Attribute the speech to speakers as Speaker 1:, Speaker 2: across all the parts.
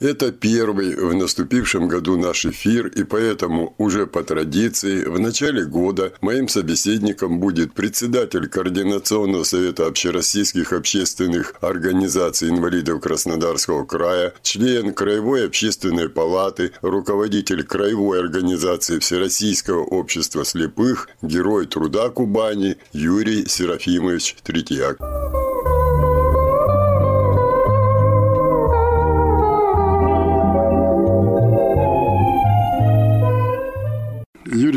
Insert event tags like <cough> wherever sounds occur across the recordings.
Speaker 1: это первый в наступившем году наш эфир, и поэтому уже по традиции в начале года моим собеседником будет председатель Координационного совета общероссийских общественных организаций инвалидов Краснодарского края, член Краевой общественной палаты, руководитель Краевой организации Всероссийского общества слепых, герой труда Кубани Юрий Серафимович Третьяк.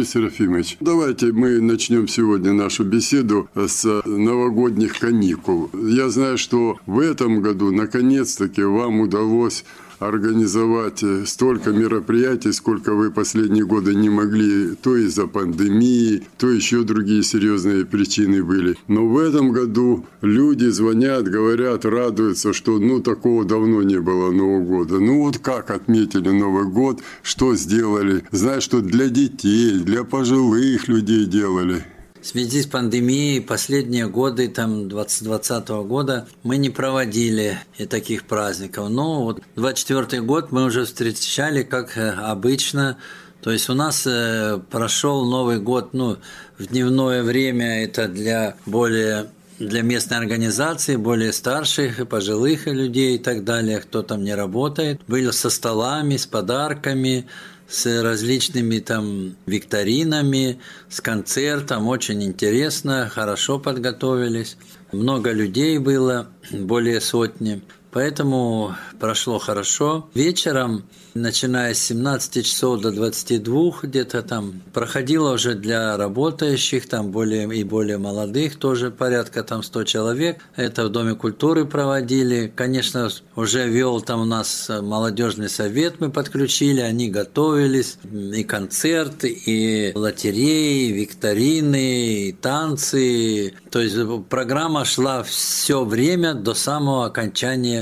Speaker 1: Юрий Серафимович, давайте мы начнем сегодня нашу беседу с новогодних каникул. Я знаю, что в этом году наконец-таки вам удалось организовать э, столько мероприятий, сколько вы последние годы не могли, то из-за пандемии, то еще другие серьезные причины были. Но в этом году люди звонят, говорят, радуются, что ну такого давно не было Нового года. Ну вот как отметили Новый год, что сделали? Знаю, что для детей, для пожилых людей делали.
Speaker 2: В связи с пандемией последние годы, там 2020 года, мы не проводили и таких праздников. Но вот 24 год мы уже встречали, как э, обычно, то есть у нас э, прошел Новый год, ну, в дневное время это для более для местной организации, более старших, пожилых людей и так далее, кто там не работает. Были со столами, с подарками, с различными там викторинами, с концертом. Очень интересно, хорошо подготовились. Много людей было, более сотни. Поэтому прошло хорошо. Вечером, начиная с 17 часов до 22, где-то там проходило уже для работающих, там более и более молодых, тоже порядка там 100 человек. Это в Доме культуры проводили. Конечно, уже вел там у нас молодежный совет, мы подключили, они готовились. И концерты, и лотереи, и викторины, и танцы. То есть программа шла все время до самого окончания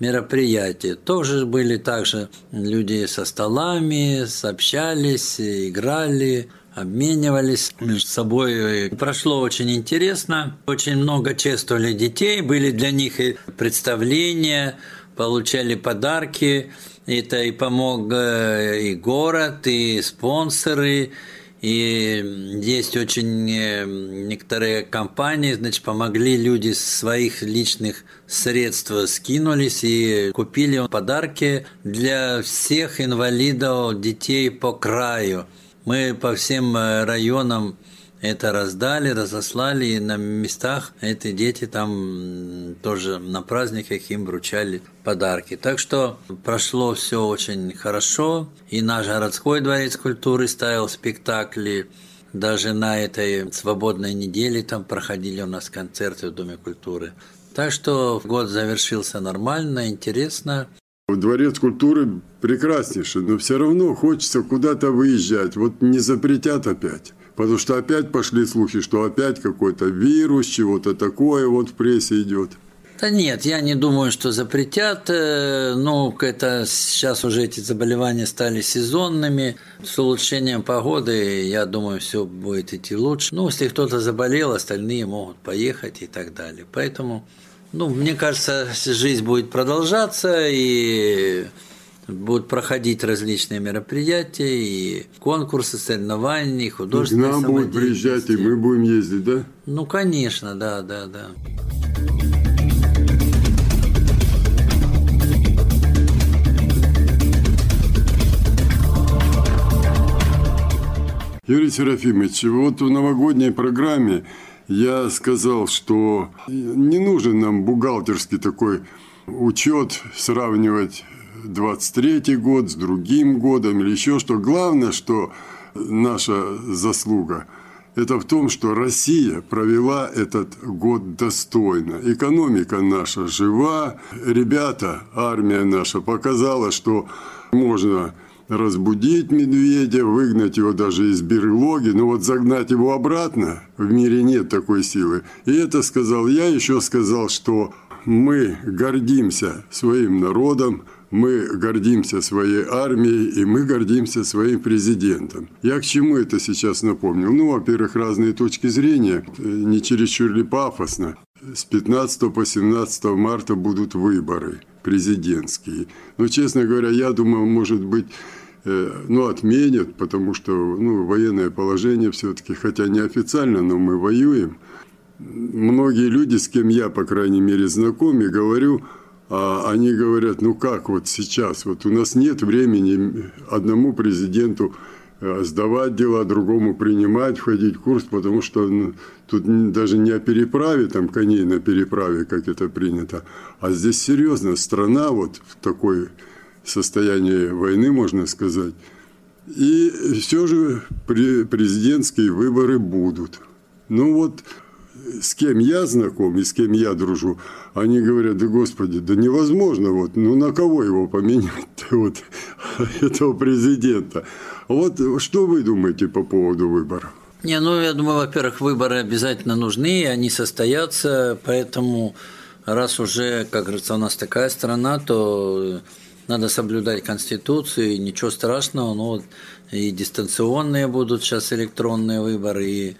Speaker 2: мероприятия. Тоже были также люди со столами, сообщались, играли, обменивались между собой. Прошло очень интересно. Очень много чествовали детей, были для них и представления, получали подарки. Это и помог э, и город, и спонсоры, и есть очень э, некоторые компании, значит, помогли люди своих личных средств скинулись и купили подарки для всех инвалидов, детей по краю. Мы по всем э, районам это раздали, разослали, и на местах эти дети там тоже на праздниках им вручали подарки. Так что прошло все очень хорошо, и наш городской дворец культуры ставил спектакли, даже на этой свободной неделе там проходили у нас концерты в Доме культуры. Так что год завершился нормально, интересно.
Speaker 1: Дворец культуры прекраснейший, но все равно хочется куда-то выезжать. Вот не запретят опять. Потому что опять пошли слухи, что опять какой-то вирус, чего-то такое вот в прессе идет.
Speaker 2: Да нет, я не думаю, что запретят. Ну, это сейчас уже эти заболевания стали сезонными. С улучшением погоды, я думаю, все будет идти лучше. Ну, если кто-то заболел, остальные могут поехать и так далее. Поэтому, ну, мне кажется, жизнь будет продолжаться, и будут проходить различные мероприятия, и конкурсы, соревнования, и художественные
Speaker 1: И к нам будут приезжать, и мы будем ездить, да?
Speaker 2: Ну, конечно, да, да, да.
Speaker 1: Юрий Серафимович, вот в новогодней программе я сказал, что не нужен нам бухгалтерский такой учет, сравнивать 23 год с другим годом или еще что. Главное, что наша заслуга – это в том, что Россия провела этот год достойно. Экономика наша жива. Ребята, армия наша показала, что можно разбудить медведя, выгнать его даже из берлоги, но вот загнать его обратно в мире нет такой силы. И это сказал я, еще сказал, что мы гордимся своим народом, мы гордимся своей армией, и мы гордимся своим президентом. Я к чему это сейчас напомнил? Ну, во-первых, разные точки зрения, не чересчур ли пафосно. С 15 по 17 марта будут выборы президентские. Но, честно говоря, я думаю, может быть, э, ну, отменят, потому что ну, военное положение все-таки, хотя неофициально, но мы воюем. Многие люди, с кем я, по крайней мере, знаком, и говорю, они говорят, ну как вот сейчас, вот у нас нет времени одному президенту э, сдавать дела, другому принимать, входить в курс, потому что тут даже не о переправе, там коней на переправе, как это принято, а здесь серьезно, страна вот в такой состоянии войны, можно сказать. И все же президентские выборы будут. Ну вот с кем я знаком и с кем я дружу, они говорят, да господи, да невозможно, вот, ну на кого его поменять, <laughs> вот, этого президента. Вот что вы думаете по поводу выборов?
Speaker 2: Не, ну я думаю, во-первых, выборы обязательно нужны, они состоятся, поэтому раз уже, как говорится, у нас такая страна, то надо соблюдать Конституцию, ничего страшного, но вот и дистанционные будут сейчас электронные выборы, и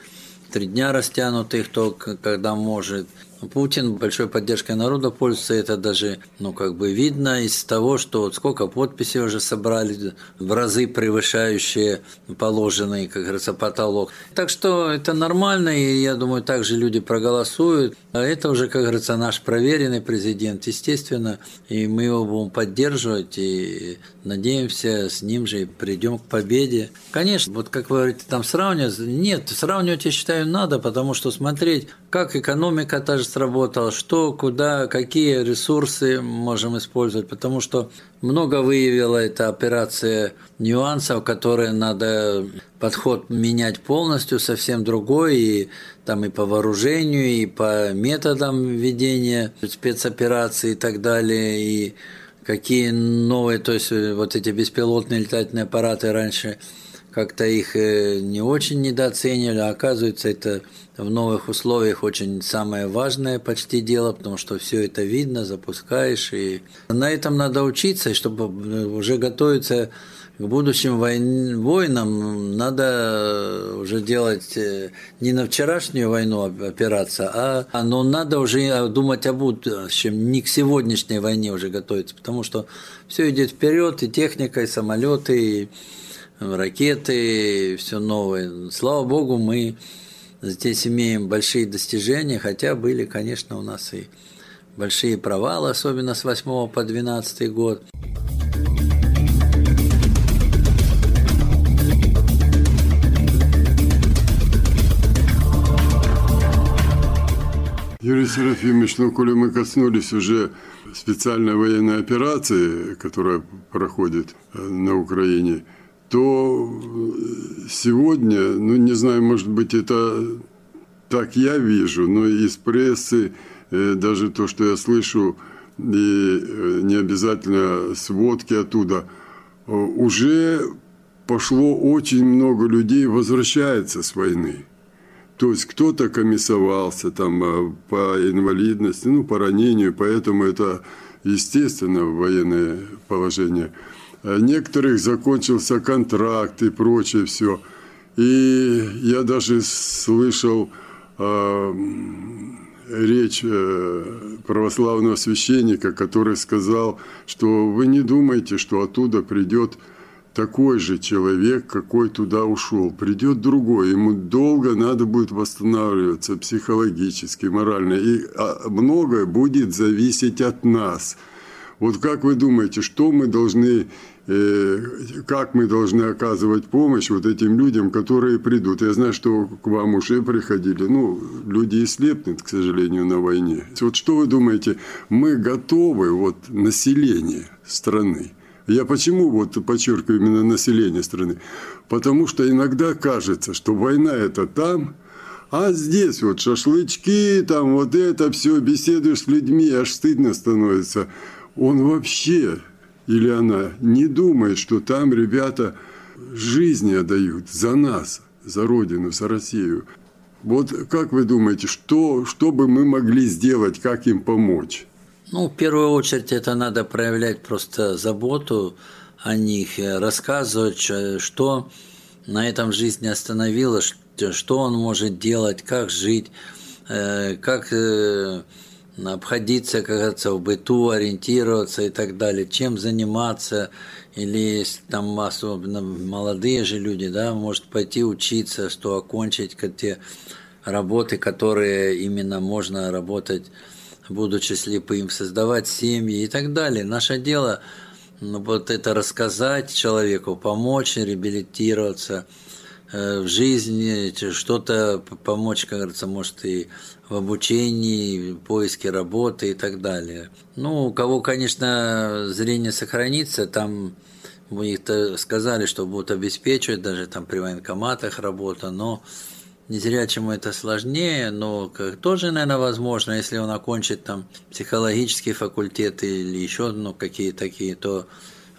Speaker 2: три дня растянут их только когда может. Путин большой поддержкой народа пользуется, это даже, ну, как бы видно из того, что вот сколько подписей уже собрали, в разы превышающие положенный, как говорится, потолок. Так что это нормально, и я думаю, также люди проголосуют. А это уже, как говорится, наш проверенный президент, естественно, и мы его будем поддерживать, и надеемся, с ним же придем к победе. Конечно, вот как вы говорите, там сравнивать, нет, сравнивать, я считаю, надо, потому что смотреть, как экономика та же сработала, что, куда, какие ресурсы можем использовать, потому что много выявила эта операция нюансов, которые надо подход менять полностью, совсем другой, и там и по вооружению, и по методам ведения спецопераций и так далее, и какие новые, то есть вот эти беспилотные летательные аппараты раньше как-то их э, не очень недооценивали, а оказывается это в новых условиях очень самое важное почти дело, потому что все это видно, запускаешь, и на этом надо учиться, чтобы э, уже готовиться к будущим войн, войнам, надо уже делать э, не на вчерашнюю войну опираться, а но надо уже думать о будущем, не к сегодняшней войне уже готовиться, потому что все идет вперед, и техника, и самолеты, и ракеты, все новое. Слава Богу, мы здесь имеем большие достижения, хотя были, конечно, у нас и большие провалы, особенно с 8 по 12 год.
Speaker 1: Юрий Серафимович, ну, коли мы коснулись уже специальной военной операции, которая проходит на Украине – то сегодня, ну не знаю, может быть, это так я вижу, но из прессы, э, даже то, что я слышу, и э, не обязательно сводки оттуда, э, уже пошло очень много людей возвращается с войны. То есть кто-то комиссовался там по инвалидности, ну, по ранению, поэтому это естественно военное положение – Э, некоторых закончился контракт и прочее все. И я даже слышал э, речь э, православного священника, который сказал, что вы не думайте, что оттуда придет такой же человек, какой туда ушел. Придет другой, ему долго надо будет восстанавливаться психологически, морально. И а, многое будет зависеть от нас – вот как вы думаете, что мы должны, э, как мы должны оказывать помощь вот этим людям, которые придут? Я знаю, что к вам уже приходили, ну, люди и слепнут, к сожалению, на войне. Вот что вы думаете, мы готовы, вот население страны, Я почему вот подчеркиваю именно население страны? Потому что иногда кажется, что война это там, а здесь вот шашлычки, там вот это все, беседуешь с людьми, аж стыдно становится. Он вообще или она не думает, что там ребята жизни отдают за нас, за Родину, за Россию. Вот как вы думаете, что, что бы мы могли сделать, как им помочь?
Speaker 2: Ну, в первую очередь, это надо проявлять просто заботу о них, рассказывать, что на этом жизни остановилось, что он может делать, как жить, э, как э, обходиться, как говорится, в быту, ориентироваться и так далее, чем заниматься, или там особенно молодые же люди, да, может пойти учиться, что окончить те работы, которые именно можно работать, будучи слепым, создавать семьи и так далее. Наше дело ну, вот это рассказать человеку, помочь реабилитироваться в жизни, что-то помочь, как говорится, может и в обучении, в поиске работы и так далее. Ну, у кого, конечно, зрение сохранится, там мы их сказали, что будут обеспечивать даже там при военкоматах работа, но не зря чему это сложнее, но тоже, наверное, возможно, если он окончит там психологический факультет или еще ну, какие такие, то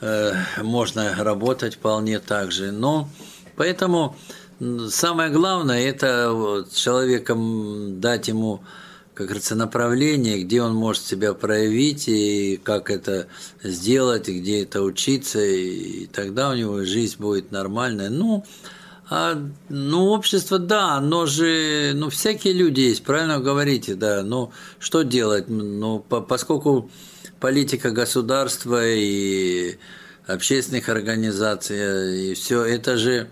Speaker 2: э, можно работать вполне так же. Но поэтому Самое главное – это вот человеком дать ему, как говорится, направление, где он может себя проявить, и как это сделать, и где это учиться, и тогда у него жизнь будет нормальная. Ну, а, ну, общество, да, оно же, ну, всякие люди есть, правильно говорите, да, но что делать? Ну, по, поскольку политика государства и общественных организаций, и все это же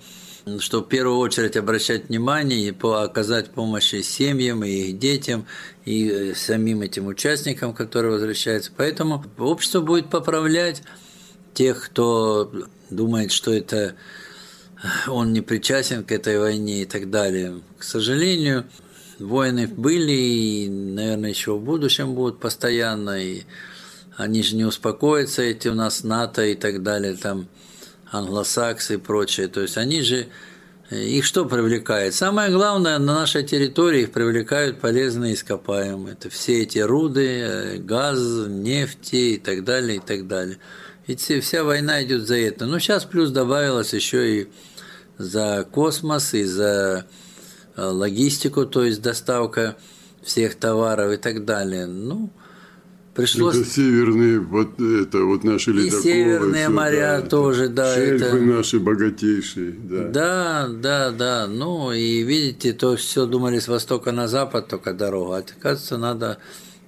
Speaker 2: что в первую очередь обращать внимание и по оказать помощь и семьям, и их детям, и э, самим этим участникам, которые возвращаются. Поэтому общество будет поправлять тех, кто думает, что это э, он не причастен к этой войне и так далее. К сожалению, войны были и, наверное, еще в будущем будут постоянно, и они же не успокоятся, эти у нас НАТО и так далее, там англосаксы и прочее. То есть они же, э, их что привлекает? Самое главное, на нашей территории их привлекают полезные ископаемые. Это все эти руды, э, газ, нефти и так далее, и так далее. Ведь вся война идет за это. Но сейчас плюс добавилось еще и за космос, и за э, логистику, то есть доставка всех товаров и так далее. Ну,
Speaker 1: пришлось... Это северные, вот это вот наши ледоколы.
Speaker 2: И северные все, моря да, тоже, да.
Speaker 1: Шельфы это... наши богатейшие, да.
Speaker 2: Да, да, да. Ну, и видите, то все думали с востока на запад только дорога. А оказывается, надо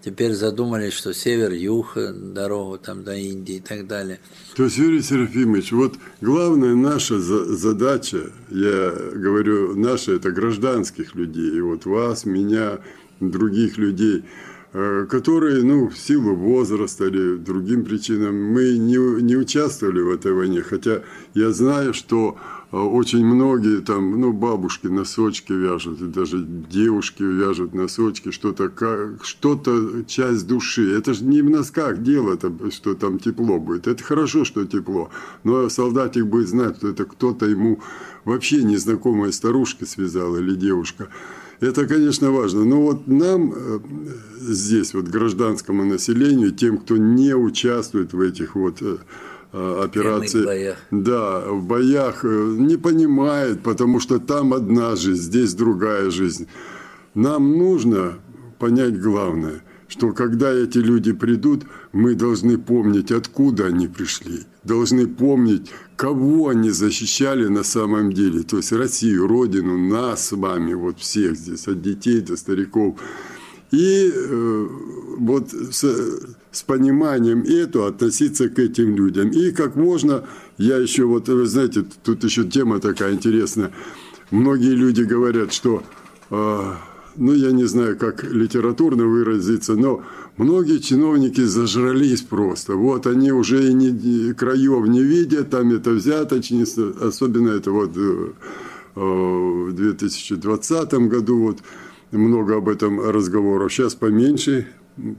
Speaker 2: теперь задумались, что север-юг, дорогу там до Индии и так далее.
Speaker 1: То есть, Юрий Серафимович, вот главная наша задача, я говорю, наша, это гражданских людей, и вот вас, меня, других людей – которые, ну, в силу возраста или другим причинам, мы не, не участвовали в этой войне. Хотя я знаю, что э, очень многие там, ну, бабушки носочки вяжут, и даже девушки вяжут носочки, что-то, что-то часть души. Это же не в носках дело, что там тепло будет. Это хорошо, что тепло, но солдатик будет знать, что это кто-то ему вообще незнакомая старушка связала или девушка. Это, конечно, важно. Но вот нам э, здесь, вот гражданскому населению, тем, кто не участвует в этих вот э, э, операциях, боях. да, в боях, не понимает, потому что там одна жизнь, здесь другая жизнь. Нам нужно понять главное, что когда эти люди придут, мы должны помнить, откуда они пришли, должны помнить, кого они защищали на самом деле, то есть Россию, Родину, нас с вами, вот всех здесь, от детей до стариков. И э, вот с, с пониманием этого относиться к этим людям. И как можно, я еще вот, вы знаете, тут еще тема такая интересная. Многие люди говорят, что, э, ну я не знаю, как литературно выразиться, но Многие чиновники зажрались просто. Вот они уже и не, краев не видят, там это взяточница, особенно это вот э, э, в 2020 году вот много об этом разговоров. Сейчас поменьше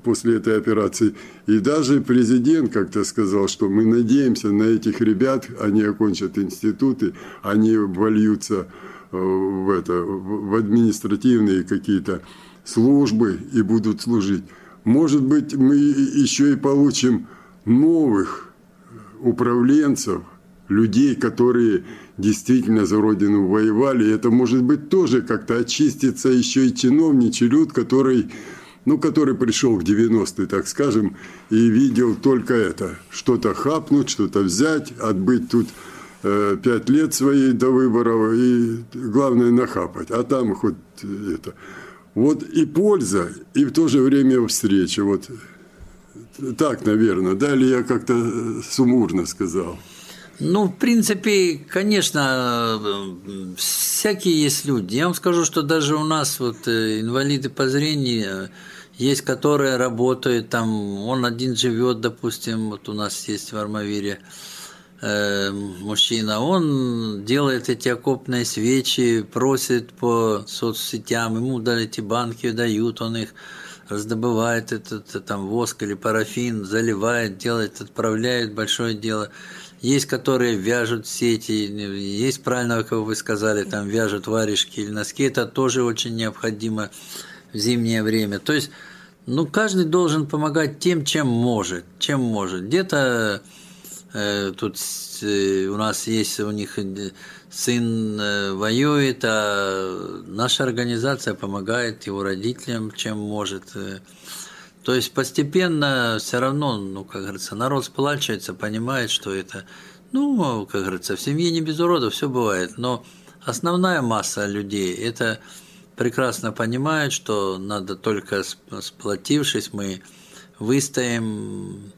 Speaker 1: после этой операции. И даже президент как-то сказал, что мы надеемся на этих ребят, они окончат институты, они вольются в, это, в административные какие-то службы и будут служить. Может быть, мы еще и получим новых управленцев, людей, которые действительно за Родину воевали. Это может быть тоже как-то очистится еще и чиновничий люд, который, ну, который пришел в 90-е, так скажем, и видел только это. Что-то хапнуть, что-то взять, отбыть тут э, пять лет своей до выборов и главное нахапать. А там хоть это. Вот и польза, и в то же время встреча. Вот так, наверное. Далее я как-то э, сумурно сказал.
Speaker 2: Ну, в принципе, конечно, всякие есть люди. Я вам скажу, что даже у нас вот э, инвалиды по зрению есть, которые работают там, он один живет, допустим, вот у нас есть в Армавире э, мужчина, он делает эти окопные свечи, просит по соцсетям, ему дали эти банки дают, он их раздобывает этот там воск или парафин, заливает, делает, отправляет, большое дело – есть, которые вяжут сети, есть, правильно, как вы сказали, там вяжут варежки или носки. Это тоже очень необходимо в зимнее время. То есть, ну, каждый должен помогать тем, чем может, чем может. Где-то э, тут э, у нас есть у них э, сын э, воюет, а наша организация помогает его родителям, чем может. Э, то есть постепенно все равно, ну, как говорится, народ сплачивается, понимает, что это, ну, как говорится, в семье не без уродов, все бывает, но основная масса людей это прекрасно понимает, что надо только сплотившись, мы выстоим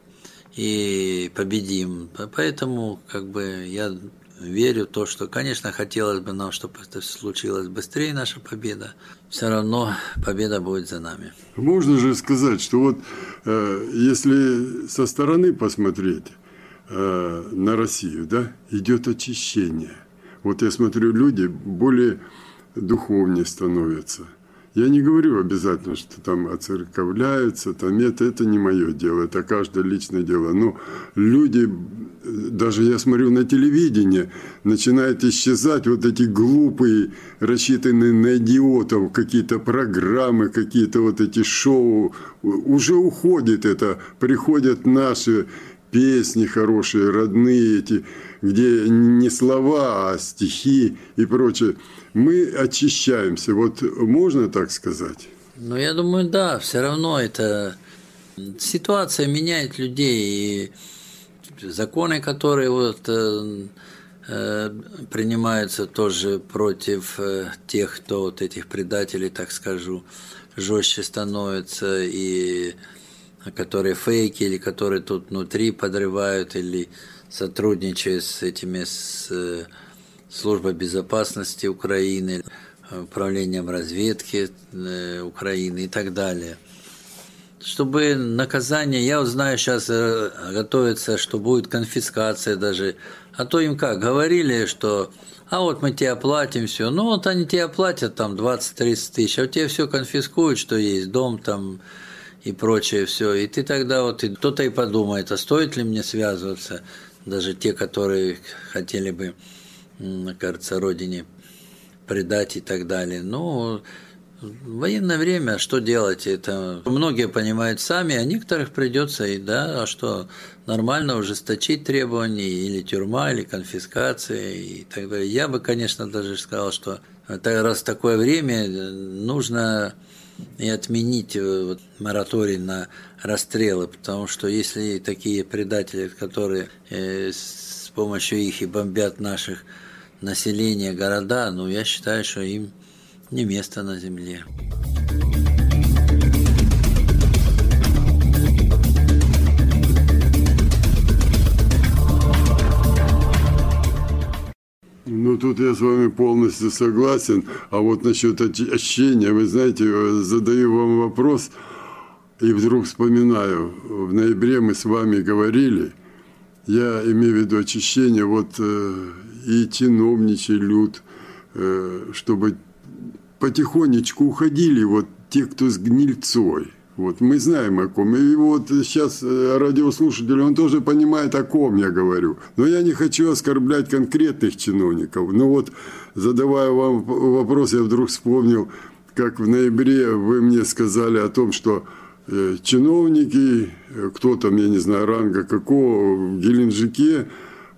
Speaker 2: и победим. Поэтому, как бы, я верю в то, что, конечно, хотелось бы нам, чтобы это случилось быстрее, наша победа. Все равно победа будет за нами.
Speaker 1: Можно же сказать, что вот э, если со стороны посмотреть э, на Россию, да, идет очищение. Вот я смотрю, люди более духовнее становятся – я не говорю обязательно, что там оцерковляются, там это, это не мое дело, это каждое личное дело. Но люди, даже я смотрю на телевидение, начинают исчезать вот эти глупые, рассчитанные на идиотов, какие-то программы, какие-то вот эти шоу. Уже уходит это, приходят наши песни хорошие, родные эти, где не слова, а стихи и прочее мы очищаемся. Вот можно так сказать?
Speaker 2: Ну, я думаю, да, все равно это ситуация меняет людей, и законы, которые вот э, э, принимаются тоже против э, тех, кто вот этих предателей, так скажу, жестче становятся, и которые фейки, или которые тут внутри подрывают, или сотрудничают с этими, с Служба безопасности Украины, управлением разведки э, Украины и так далее. Чтобы наказание, я вот знаю, сейчас э, готовится, что будет конфискация даже. А то им как, говорили, что а вот мы тебе оплатим все. Ну вот они тебе оплатят там 20-30 тысяч, а у тебя все конфискуют, что есть, дом там и прочее все. И ты тогда вот, кто-то и подумает, а стоит ли мне связываться, даже те, которые хотели бы кажется, родине предать и так далее. В военное время что делать? Это многие понимают сами, а некоторых придется и да, а что нормально ужесточить требования или тюрьма, или конфискация и так далее. Я бы, конечно, даже сказал, что раз такое время, нужно и отменить э, вот, мораторий на расстрелы, потому что если такие предатели, которые э, с помощью их и бомбят наших население города, но я считаю, что им не место на земле.
Speaker 1: Ну, тут я с вами полностью согласен. А вот насчет ощущения, вы знаете, э, задаю вам вопрос, и вдруг вспоминаю, в ноябре мы с вами говорили, я имею в виду очищение, вот э, и чиновничий люд, э, чтобы потихонечку уходили вот те, кто с гнильцой. Вот, мы знаем о ком. И вот сейчас э, радиослушатель, он тоже понимает, о ком я говорю. Но я не хочу оскорблять конкретных чиновников. Но вот, задавая вам вопрос, я вдруг вспомнил, как в ноябре вы мне сказали о том, что э, чиновники, э, кто там, я не знаю, ранга какого, в Геленджике,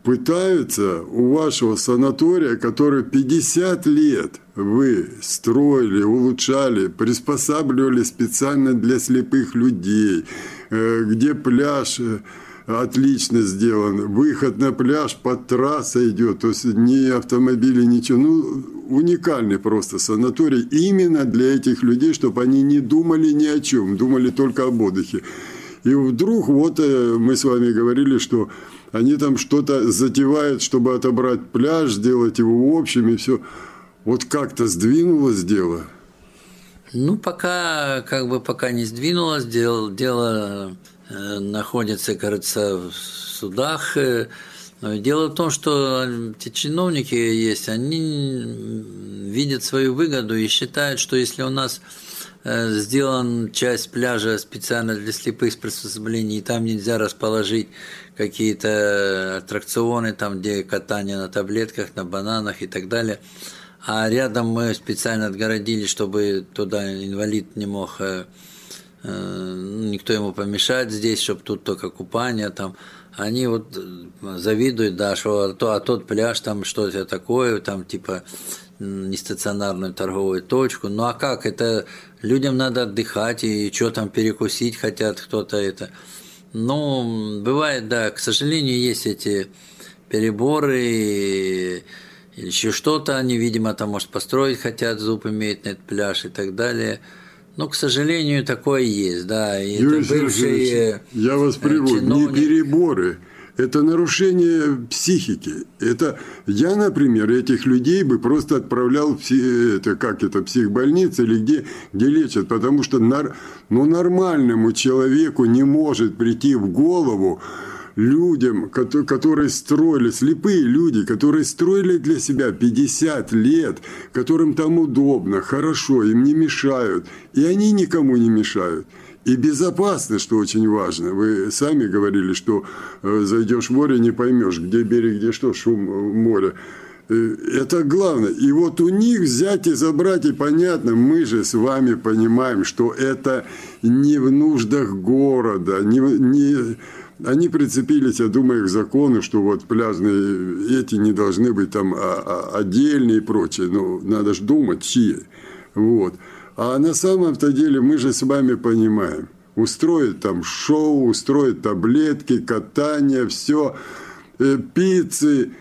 Speaker 1: пытаются у вашего санатория, который 50 лет вы строили, улучшали, приспосабливали специально для слепых людей, э, где пляж э, отлично сделан, выход на пляж под трассой идет, то есть ни автомобили, ничего. Ну, уникальный просто санаторий именно для этих людей, чтобы они не думали ни о чем, думали только об отдыхе. И вдруг вот э, мы с вами говорили, что они там что-то затевают, чтобы отобрать пляж, сделать его общим и все. Вот как-то сдвинулось дело?
Speaker 2: Ну, пока, как бы пока не сдвинулось, дело, дело э, находится, кажется, в судах. Э, дело в том, что те чиновники есть, они видят свою выгоду и считают, что если у нас Э, сделан часть пляжа специально для слепых приспособлений, и там нельзя расположить какие-то аттракционы, там, где катание на таблетках, на бананах и так далее. А рядом мы специально отгородили, чтобы туда инвалид не мог, э, э, никто ему помешать здесь, чтобы тут только купание там. Они вот завидуют, да, что а, то, а тот пляж там что-то такое, там типа нестационарную торговую точку. Ну а как? Это людям надо отдыхать и что там перекусить хотят кто-то это. Ну, бывает, да, к сожалению, есть эти переборы или еще что-то, они, видимо, там, может, построить хотят, зуб имеет на этот пляж и так далее. Но, к сожалению, такое есть, да.
Speaker 1: И Юрий это бывшие я вас привожу, чиновники... не переборы, это нарушение психики. Это я, например, этих людей бы просто отправлял в это, как это, психбольницы или где, где лечат, потому что нар, ну, нормальному человеку не может прийти в голову людям, которые строили, слепые люди, которые строили для себя 50 лет, которым там удобно, хорошо, им не мешают, и они никому не мешают. И безопасно, что очень важно. Вы сами говорили, что э, зайдешь в море, не поймешь, где берег, где что, шум э, моря. Э, это главное. И вот у них взять и забрать, и понятно, мы же с вами понимаем, что это не в нуждах города, не, не, они прицепились, я думаю, к закону, что вот пляжные эти не должны быть там а, а, отдельные и прочее. Но надо же думать, чьи. Вот. А на самом-то деле мы же с вами понимаем. Устроить там шоу, устроить таблетки, катание, все, э, пиццы,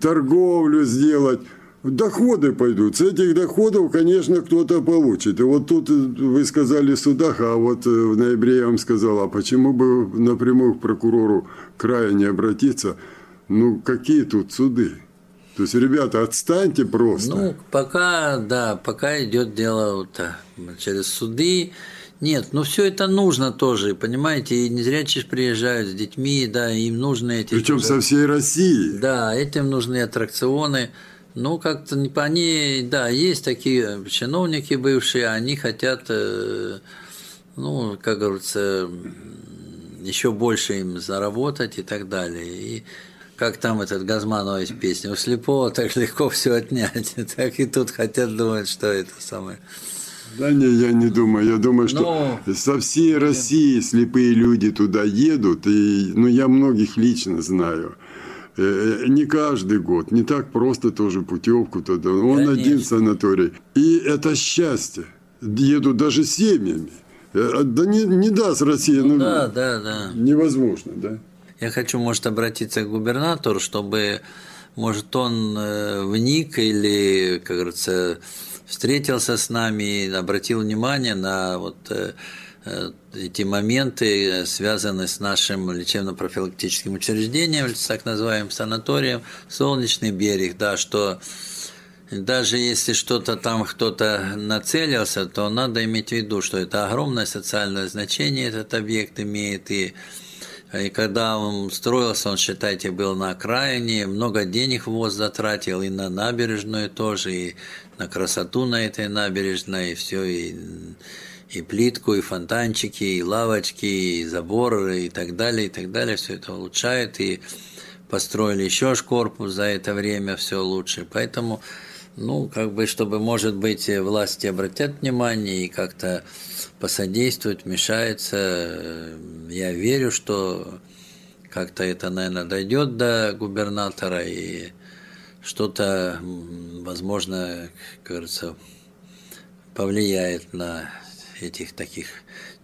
Speaker 1: торговлю сделать. Доходы пойдут. С этих доходов, конечно, кто-то получит. И вот тут э, вы сказали в судах, а вот в ноябре я вам сказал, а почему бы напрямую к прокурору края не обратиться? Ну, какие тут суды? То есть, ребята, отстаньте просто.
Speaker 2: Ну, пока, да, пока идет дело вот, через суды. Нет, ну все это нужно тоже, понимаете, и незрячие приезжают с детьми, да, им нужны эти...
Speaker 1: Причем со всей России.
Speaker 2: Да, этим нужны аттракционы. Ну, как-то не они, да, есть такие чиновники бывшие, они хотят, э, ну, как говорится, еще больше им заработать и так далее. И как там этот Газманова из песни, у слепого так легко все отнять. <laughs> Так и тут хотят думать, что это самое.
Speaker 1: Да не, я не думаю. Я думаю, что Но... Ну, со всей России слепые люди туда едут. И, ну, я многих лично знаю. Э, э, не каждый год, не так просто тоже путевку туда. Он Конечно. один санаторий. И это счастье. Едут даже семьями. Э, да не, не даст Россия. Ну,
Speaker 2: ну, да, да, да.
Speaker 1: Невозможно, да.
Speaker 2: Я хочу, может, обратиться к губернатору, чтобы, может, он вник или, как говорится, встретился с нами и обратил внимание на вот эти моменты, связанные с нашим лечебно-профилактическим учреждением, так называемым санаторием «Солнечный берег», да, что даже если что-то там кто-то нацелился, то надо иметь в виду, что это огромное социальное значение этот объект имеет, и и когда он строился, он, считайте, был на окраине, много денег ВОЗ затратил и на набережную тоже, и на красоту на этой набережной, и все, и, и плитку, и фонтанчики, и лавочки, и заборы, и так далее, и так далее. Все это улучшает, и построили еще корпус за это время, все лучше. Поэтому, ну, как бы, чтобы, может быть, власти обратят внимание и как-то посодействуют, вмешаются. Я верю, что как-то это, наверное, дойдет до губернатора и что-то, возможно, кажется, повлияет на этих таких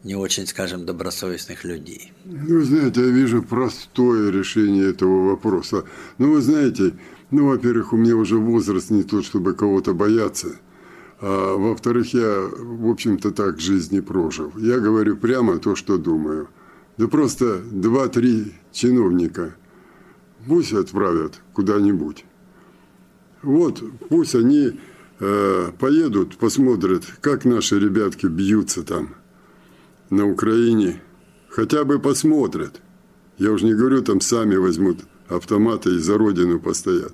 Speaker 2: не очень, скажем, добросовестных людей.
Speaker 1: Ну, знаете, я вижу простое решение этого вопроса. Ну, вы знаете, ну, во-первых, у меня уже возраст не тот, чтобы кого-то бояться. А во-вторых, я, в общем-то, так жизни прожил. Я говорю прямо то, что думаю. Да просто два-три чиновника пусть отправят куда-нибудь. Вот, пусть они э, поедут, посмотрят, как наши ребятки бьются там на Украине. Хотя бы посмотрят. Я уже не говорю, там сами возьмут автоматы и за родину постоят.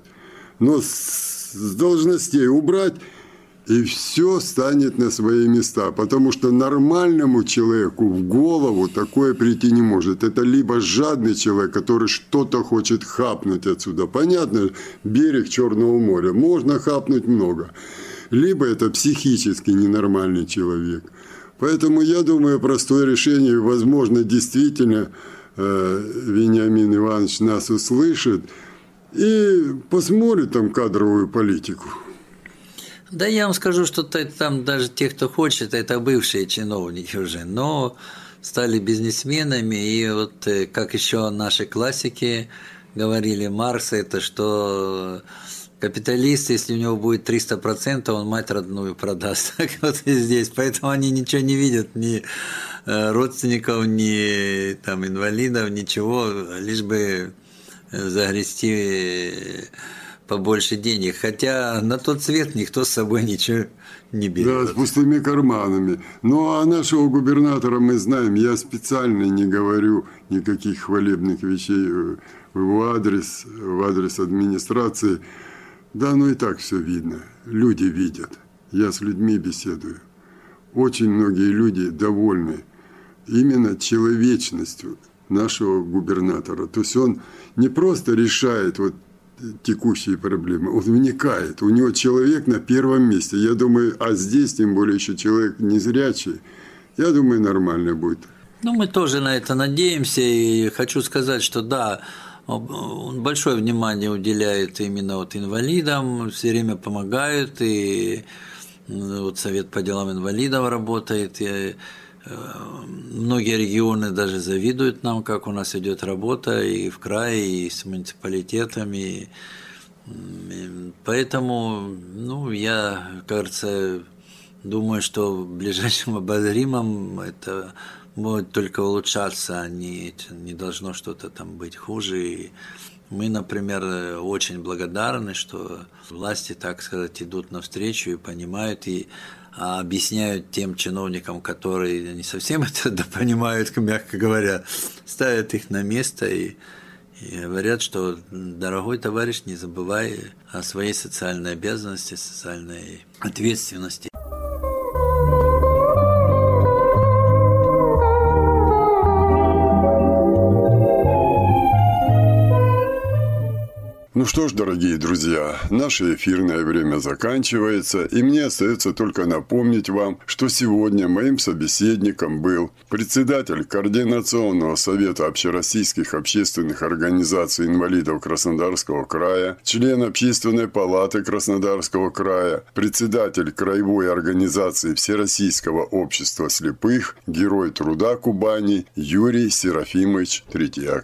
Speaker 1: Но с, должностей убрать и все станет на свои места. Потому что нормальному человеку в голову такое прийти не может. Это либо жадный человек, который что-то хочет хапнуть отсюда. Понятно, берег Черного моря. Можно хапнуть много. Либо это психически ненормальный человек. Поэтому я думаю, простое решение, возможно, действительно э, Вениамин Иванович нас услышит и посмотрит там кадровую политику.
Speaker 2: Да я вам скажу, что там даже те, кто хочет, это бывшие чиновники уже, но стали бизнесменами, и вот э, как еще наши классики говорили Маркс, это что капиталист, если у него будет 300%, он мать родную продаст. <laughs> Так вот и здесь. Поэтому они ничего не видят, ни э, родственников, ни там, инвалидов, ничего, лишь бы э, загрести побольше денег, хотя на тот цвет никто с собой ничего не берет.
Speaker 1: Да, с пустыми карманами. Ну, а нашего губернатора мы знаем. Я специально не говорю никаких хвалебных вещей в его адрес, в адрес администрации. Да, ну и так все видно. Люди видят. Я с людьми беседую. Очень многие люди довольны именно человечностью нашего губернатора. То есть он не просто решает вот текущие проблемы. Он вникает. У него человек на первом месте. Я думаю, а здесь, тем более, еще человек незрячий. Я думаю, нормально будет.
Speaker 2: Ну, мы тоже на это надеемся. И хочу сказать, что да, он большое внимание уделяет именно вот инвалидам, все время помогают, и вот Совет по делам инвалидов работает. И Многие регионы даже завидуют нам, как у нас идет работа и в крае, и с муниципалитетами. Поэтому, ну, я, кажется, думаю, что в ближайшем обозримом это будет только улучшаться, а не, не должно что-то там быть хуже. И мы, например, очень благодарны, что власти, так сказать, идут навстречу и понимают, и а объясняют тем чиновникам, которые не совсем <laughs> это понимают, мягко говоря, ставят их на место и, и говорят, что, дорогой товарищ, не забывай о своей социальной обязанности, социальной ответственности.
Speaker 1: Ну что ж, дорогие друзья, наше эфирное время заканчивается, и мне остается только напомнить вам, что сегодня моим собеседником был председатель Координационного совета общероссийских общественных организаций инвалидов Краснодарского края, член Общественной палаты Краснодарского края, председатель Краевой организации Всероссийского общества слепых, герой труда Кубани Юрий Серафимович Третьяк.